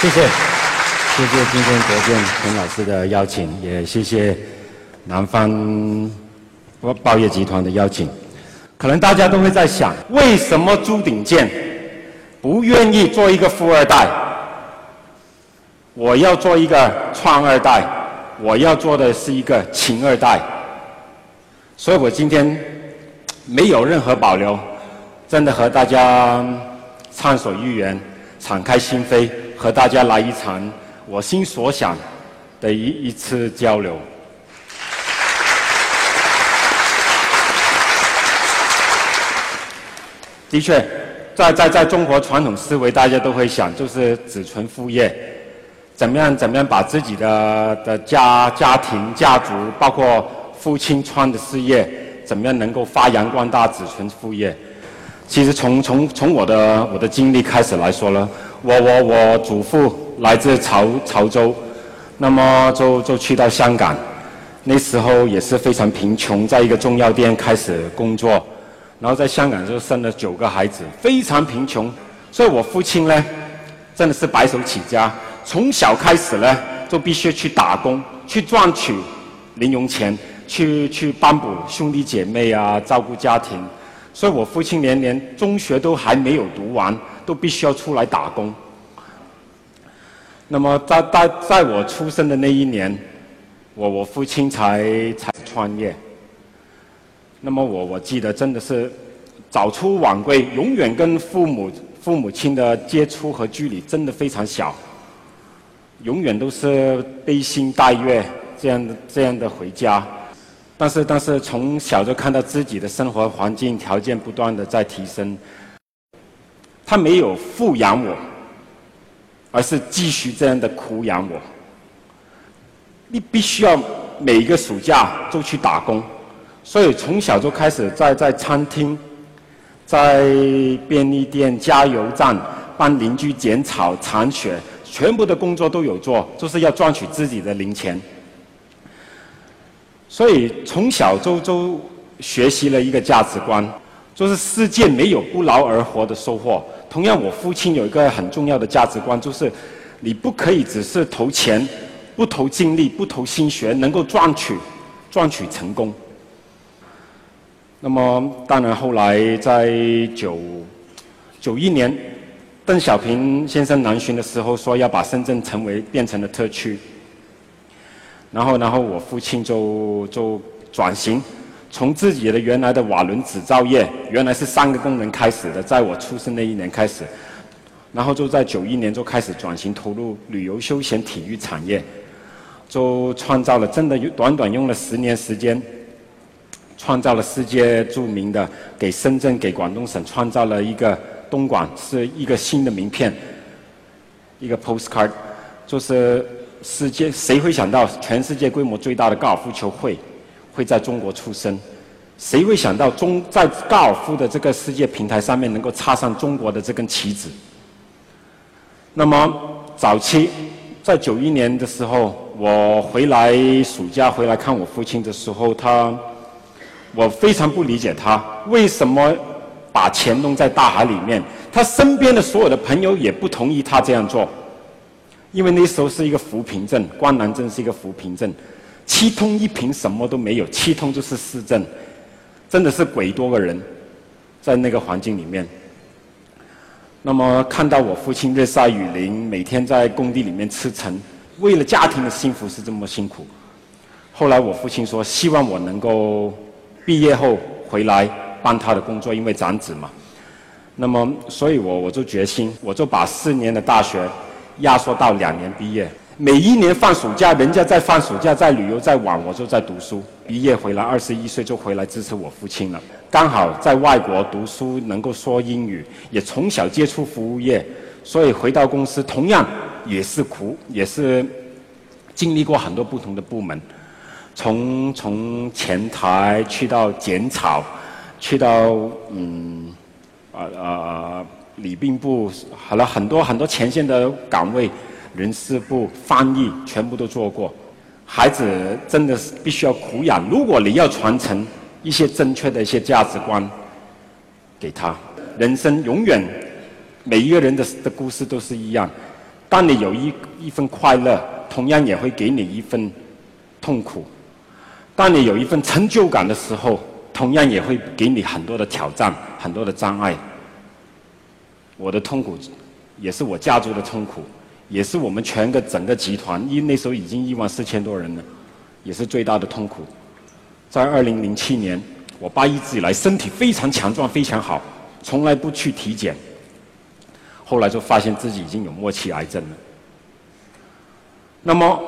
谢谢，谢谢今天国建陈老师的邀请，也谢谢南方报报业集团的邀请。可能大家都会在想，为什么朱鼎健不愿意做一个富二代？我要做一个创二代，我要做的是一个情二代。所以我今天没有任何保留，真的和大家畅所欲言，敞开心扉，和大家来一场我心所想的一一次交流。的确，在在在中国传统思维，大家都会想，就是子承父业，怎么样怎么样把自己的的家家庭家族，包括父亲创的事业，怎么样能够发扬光大，子承父业。其实从从从我的我的经历开始来说呢，我我我祖父来自潮潮州，那么就就去到香港，那时候也是非常贫穷，在一个中药店开始工作。然后在香港就生了九个孩子，非常贫穷，所以我父亲呢，真的是白手起家，从小开始呢，就必须去打工，去赚取零用钱，去去帮补兄弟姐妹啊，照顾家庭。所以我父亲连连中学都还没有读完，都必须要出来打工。那么在在在我出生的那一年，我我父亲才才创业。那么我我记得真的是早出晚归，永远跟父母父母亲的接触和距离真的非常小，永远都是背信带月这样的这样的回家。但是但是从小就看到自己的生活环境条件不断的在提升，他没有富养我，而是继续这样的苦养我。你必须要每一个暑假都去打工。所以从小就开始在在餐厅、在便利店、加油站帮邻居剪草、铲雪，全部的工作都有做，就是要赚取自己的零钱。所以从小就就学习了一个价值观，就是世界没有不劳而获的收获。同样，我父亲有一个很重要的价值观，就是你不可以只是投钱、不投精力、不投心血，能够赚取赚取成功。那么，当然后来在九九一年，邓小平先生南巡的时候说要把深圳成为变成了特区。然后，然后我父亲就就转型，从自己的原来的瓦伦纸造业，原来是三个工人开始的，在我出生那一年开始，然后就在九一年就开始转型投入旅游休闲体育产业，就创造了真的短短用了十年时间。创造了世界著名的，给深圳、给广东省创造了一个东莞是一个新的名片，一个 postcard，就是世界谁会想到全世界规模最大的高尔夫球会会在中国出生？谁会想到中在高尔夫的这个世界平台上面能够插上中国的这根旗子？那么早期在九一年的时候，我回来暑假回来看我父亲的时候，他。我非常不理解他为什么把钱弄在大海里面。他身边的所有的朋友也不同意他这样做，因为那时候是一个扶贫镇，关南镇是一个扶贫镇，七通一平什么都没有，七通就是市政，真的是鬼多个人，在那个环境里面。那么看到我父亲日晒雨淋，每天在工地里面吃撑，为了家庭的幸福是这么辛苦。后来我父亲说，希望我能够。毕业后回来帮他的工作，因为长子嘛。那么，所以我我就决心，我就把四年的大学压缩到两年毕业。每一年放暑假，人家在放暑假，在旅游，在玩，我就在读书。毕业回来，二十一岁就回来支持我父亲了。刚好在外国读书，能够说英语，也从小接触服务业，所以回到公司同样也是苦，也是经历过很多不同的部门。从从前台去到剪草，去到嗯，啊啊礼宾部，好了很多很多前线的岗位，人事部、翻译全部都做过。孩子真的是必须要苦养。如果你要传承一些正确的一些价值观给他，人生永远每一个人的的故事都是一样。当你有一一份快乐，同样也会给你一份痛苦；当你有一份成就感的时候，同样也会给你很多的挑战、很多的障碍。我的痛苦，也是我家族的痛苦，也是我们全个整个集团，因那时候已经一万四千多人了，也是最大的痛苦。在二零零七年，我爸一直以来身体非常强壮，非常好，从来不去体检。后来就发现自己已经有末期癌症了。那么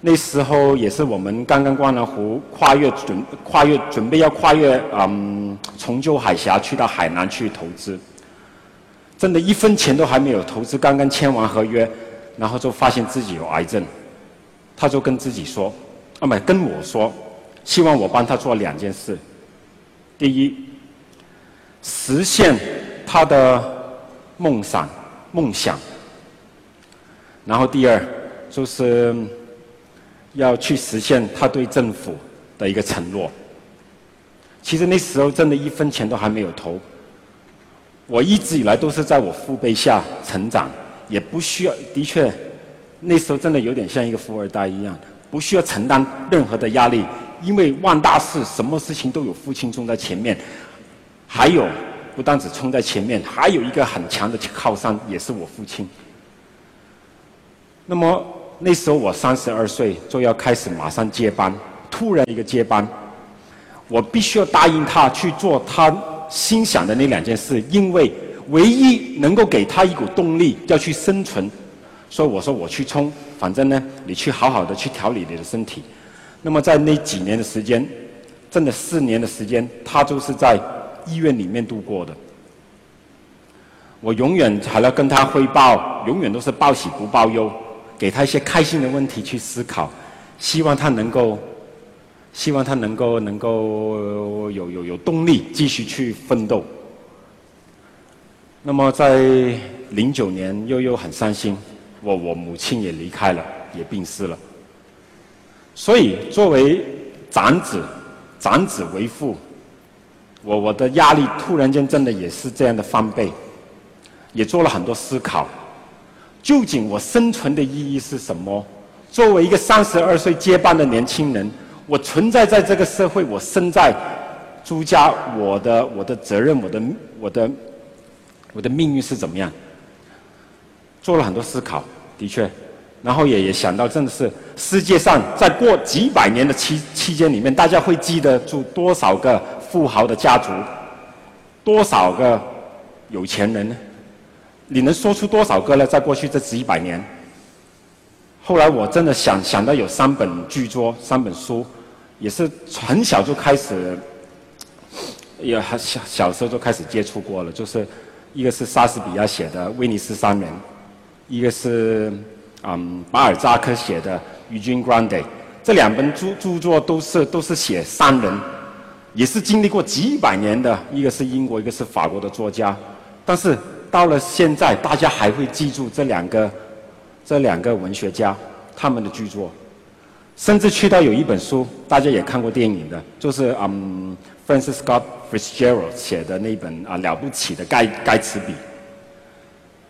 那时候也是我们刚刚观澜湖跨越准跨越准备要跨越嗯重救海峡去到海南去投资，真的一分钱都还没有投资，刚刚签完合约，然后就发现自己有癌症，他就跟自己说，啊不跟我说，希望我帮他做两件事，第一，实现他的。梦想，梦想。然后第二，就是要去实现他对政府的一个承诺。其实那时候真的一分钱都还没有投。我一直以来都是在我父辈下成长，也不需要，的确，那时候真的有点像一个富二代一样，不需要承担任何的压力，因为万大事，什么事情都有父亲冲在前面，还有。不单只冲在前面，还有一个很强的靠山，也是我父亲。那么那时候我三十二岁，就要开始马上接班。突然一个接班，我必须要答应他去做他心想的那两件事，因为唯一能够给他一股动力要去生存。所以我说我去冲，反正呢，你去好好的去调理你的身体。那么在那几年的时间，真的四年的时间，他就是在。医院里面度过的，我永远还要跟他汇报，永远都是报喜不报忧，给他一些开心的问题去思考，希望他能够，希望他能够能够有有有动力继续去奋斗。那么在零九年，悠悠很伤心，我我母亲也离开了，也病逝了。所以作为长子，长子为父。我我的压力突然间真的也是这样的翻倍，也做了很多思考，究竟我生存的意义是什么？作为一个三十二岁接班的年轻人，我存在在这个社会，我生在朱家，我的我的责任，我的我的我的命运是怎么样？做了很多思考，的确，然后也也想到，真的是世界上在过几百年的期期间里面，大家会记得住多少个？富豪的家族，多少个有钱人呢？你能说出多少个呢？在过去这几百年，后来我真的想想到有三本巨作，三本书，也是很小就开始，也很小小时候就开始接触过了。就是一个是莎士比亚写的《威尼斯商人》，一个是嗯巴尔扎克写的《与君 Grande》，这两本著著作都是都是写商人。也是经历过几百年的，一个是英国，一个是法国的作家，但是到了现在，大家还会记住这两个，这两个文学家他们的巨作，甚至去到有一本书，大家也看过电影的，就是嗯，Francis Scott Fitzgerald 写的那本啊了不起的盖盖茨比，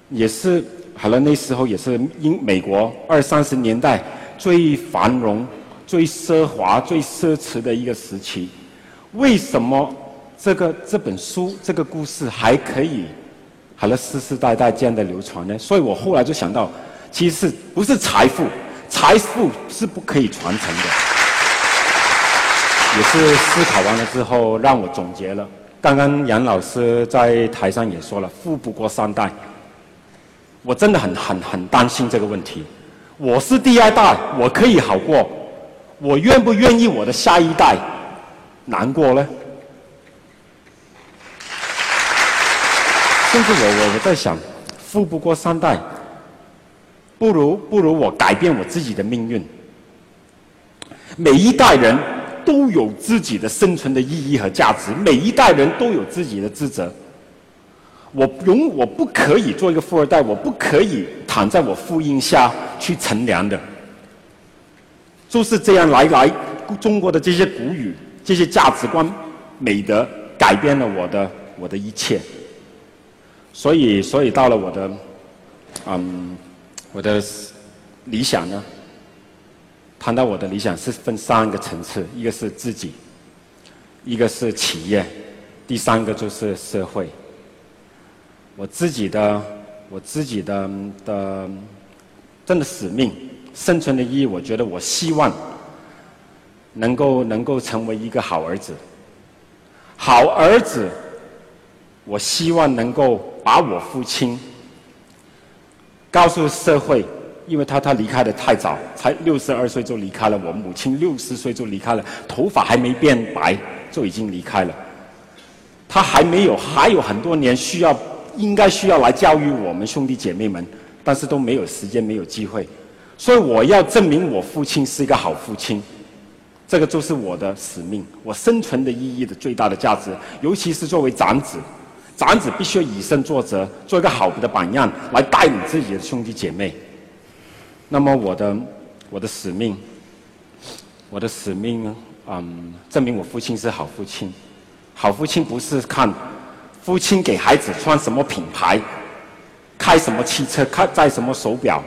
也是好了那时候也是英美国二三十年代最繁荣、最奢华、最奢侈的一个时期。为什么这个这本书这个故事还可以好了世世代代这样的流传呢？所以我后来就想到，其实不是财富，财富是不可以传承的。也是思考完了之后，让我总结了。刚刚杨老师在台上也说了，富不过三代。我真的很很很担心这个问题。我是第二代，我可以好过，我愿不愿意我的下一代？难过呢？甚至我我我在想，富不过三代，不如不如我改变我自己的命运。每一代人都有自己的生存的意义和价值，每一代人都有自己的职责。我永我不可以做一个富二代，我不可以躺在我父荫下去乘凉的。就是这样来来，中国的这些古语。这些价值观、美德改变了我的我的一切，所以所以到了我的嗯我的理想呢？谈到我的理想是分三个层次，一个是自己，一个是企业，第三个就是社会。我自己的，我自己的的，真的使命、生存的意义，我觉得我希望能够能够成为一个好儿子。好儿子，我希望能够把我父亲告诉社会。因为他他离开的太早，才六十二岁就离开了。我母亲六十岁就离开了，头发还没变白就已经离开了。他还没有还有很多年需要，应该需要来教育我们兄弟姐妹们，但是都没有时间，没有机会。所以我要证明我父亲是一个好父亲，这个就是我的使命，我生存的意义的最大的价值。尤其是作为长子，长子必须要以身作则，做一个好的榜样，来带领自己的兄弟姐妹。那么我的我的使命，我的使命，嗯，证明我父亲是好父亲。好父亲不是看父亲给孩子穿什么品牌，开什么汽车，开戴什么手表，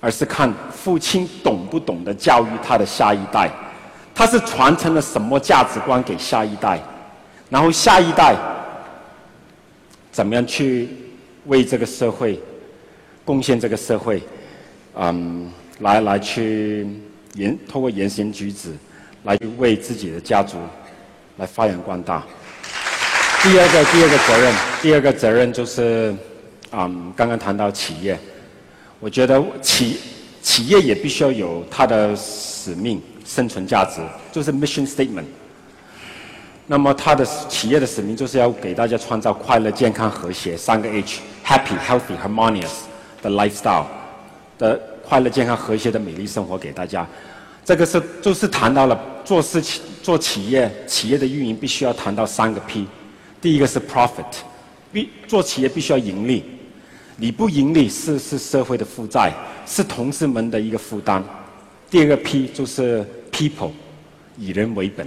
而是看父亲懂不懂得教育他的下一代，他是传承了什么价值观给下一代，然后下一代怎么样去为这个社会贡献这个社会。嗯，来来去言，通过言行举止，来为自己的家族来发扬光大。第二个第二个责任，第二个责任就是，嗯，刚刚谈到企业，我觉得企企业也必须要有它的使命、生存价值，就是 mission statement。那么它的企业的使命就是要给大家创造快乐、健康、和谐三个 H：happy、healthy、harmonious 的 lifestyle。的快乐、健康、和谐的美丽生活给大家，这个是就是谈到了做事情、做企业、企业的运营必须要谈到三个 P。第一个是 profit，必做企业必须要盈利，你不盈利是是社会的负债，是同事们的一个负担。第二个 P 就是 people，以人为本，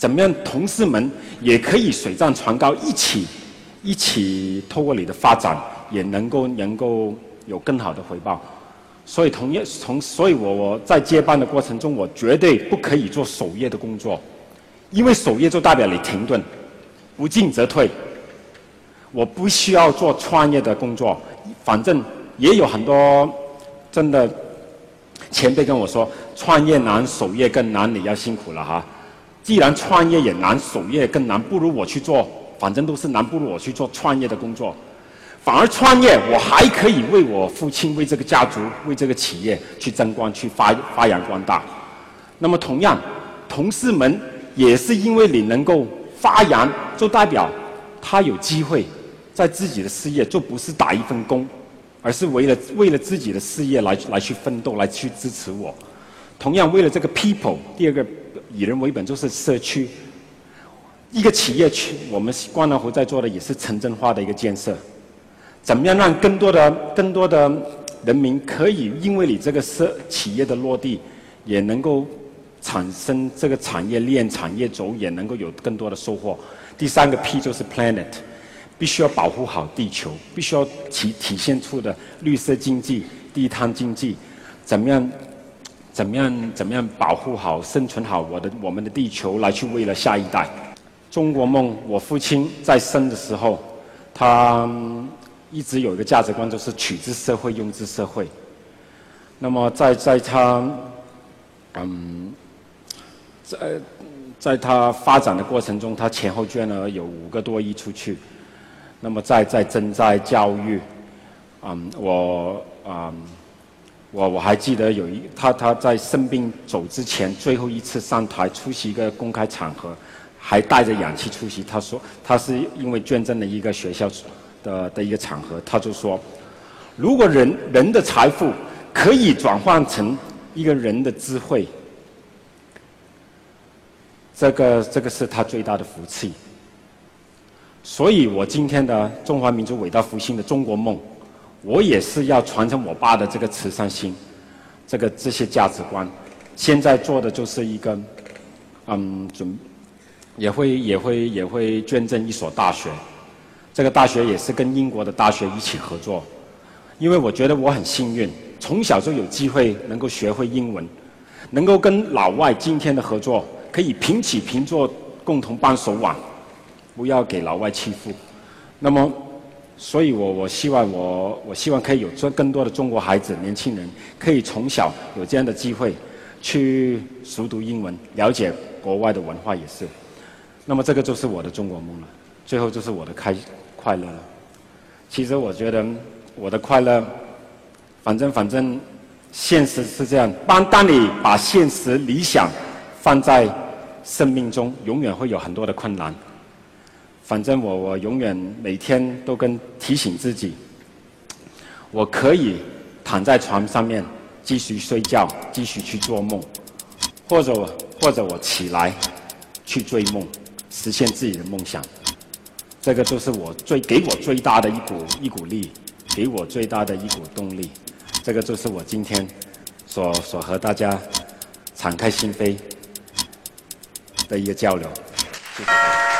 怎么样同事们也可以水涨船高，一起一起透过你的发展，也能够能够有更好的回报。所以，同业从，所以我我在接班的过程中，我绝对不可以做守业的工作，因为守业就代表你停顿，不进则退。我不需要做创业的工作，反正也有很多真的前辈跟我说，创业难，守业更难，你要辛苦了哈。既然创业也难，守业更难，不如我去做，反正都是难，不如我去做创业的工作。反而创业，我还可以为我父亲、为这个家族、为这个企业去争光、去发发扬光大。那么同样，同事们也是因为你能够发扬，就代表他有机会在自己的事业，就不是打一份工，而是为了为了自己的事业来来去奋斗，来去支持我。同样，为了这个 people，第二个以人为本就是社区，一个企业去，我们光南湖在做的也是城镇化的一个建设。怎么样让更多的、更多的人民可以因为你这个社企业的落地，也能够产生这个产业链、产业轴，也能够有更多的收获。第三个 P 就是 Planet，必须要保护好地球，必须要体体现出的绿色经济、低碳经济，怎么样、怎么样、怎么样保护好、生存好我的我们的地球，来去为了下一代。中国梦，我父亲在生的时候，他。一直有一个价值观，就是取之社会，用之社会。那么在在他，嗯，在在他发展的过程中，他前后捐了有五个多亿出去。那么在在正在教育，嗯，我嗯，我我还记得有一他他在生病走之前最后一次上台出席一个公开场合，还带着氧气出席。他说他是因为捐赠了一个学校。的的一个场合，他就说：“如果人人的财富可以转换成一个人的智慧，这个这个是他最大的福气。所以我今天的中华民族伟大复兴的中国梦，我也是要传承我爸的这个慈善心，这个这些价值观。现在做的就是一个，嗯，准也会也会也会捐赠一所大学。”这个大学也是跟英国的大学一起合作，因为我觉得我很幸运，从小就有机会能够学会英文，能够跟老外今天的合作可以平起平坐，共同扳手腕，不要给老外欺负。那么，所以我我希望我我希望可以有更更多的中国孩子年轻人可以从小有这样的机会，去熟读英文，了解国外的文化也是。那么这个就是我的中国梦了，最后就是我的开快乐了。其实我觉得我的快乐，反正反正，现实是这样。当当你把现实理想放在生命中，永远会有很多的困难。反正我我永远每天都跟提醒自己，我可以躺在床上面继续睡觉，继续去做梦，或者或者我起来去追梦，实现自己的梦想。这个就是我最给我最大的一股一股力，给我最大的一股动力。这个就是我今天所所和大家敞开心扉的一个交流。谢谢。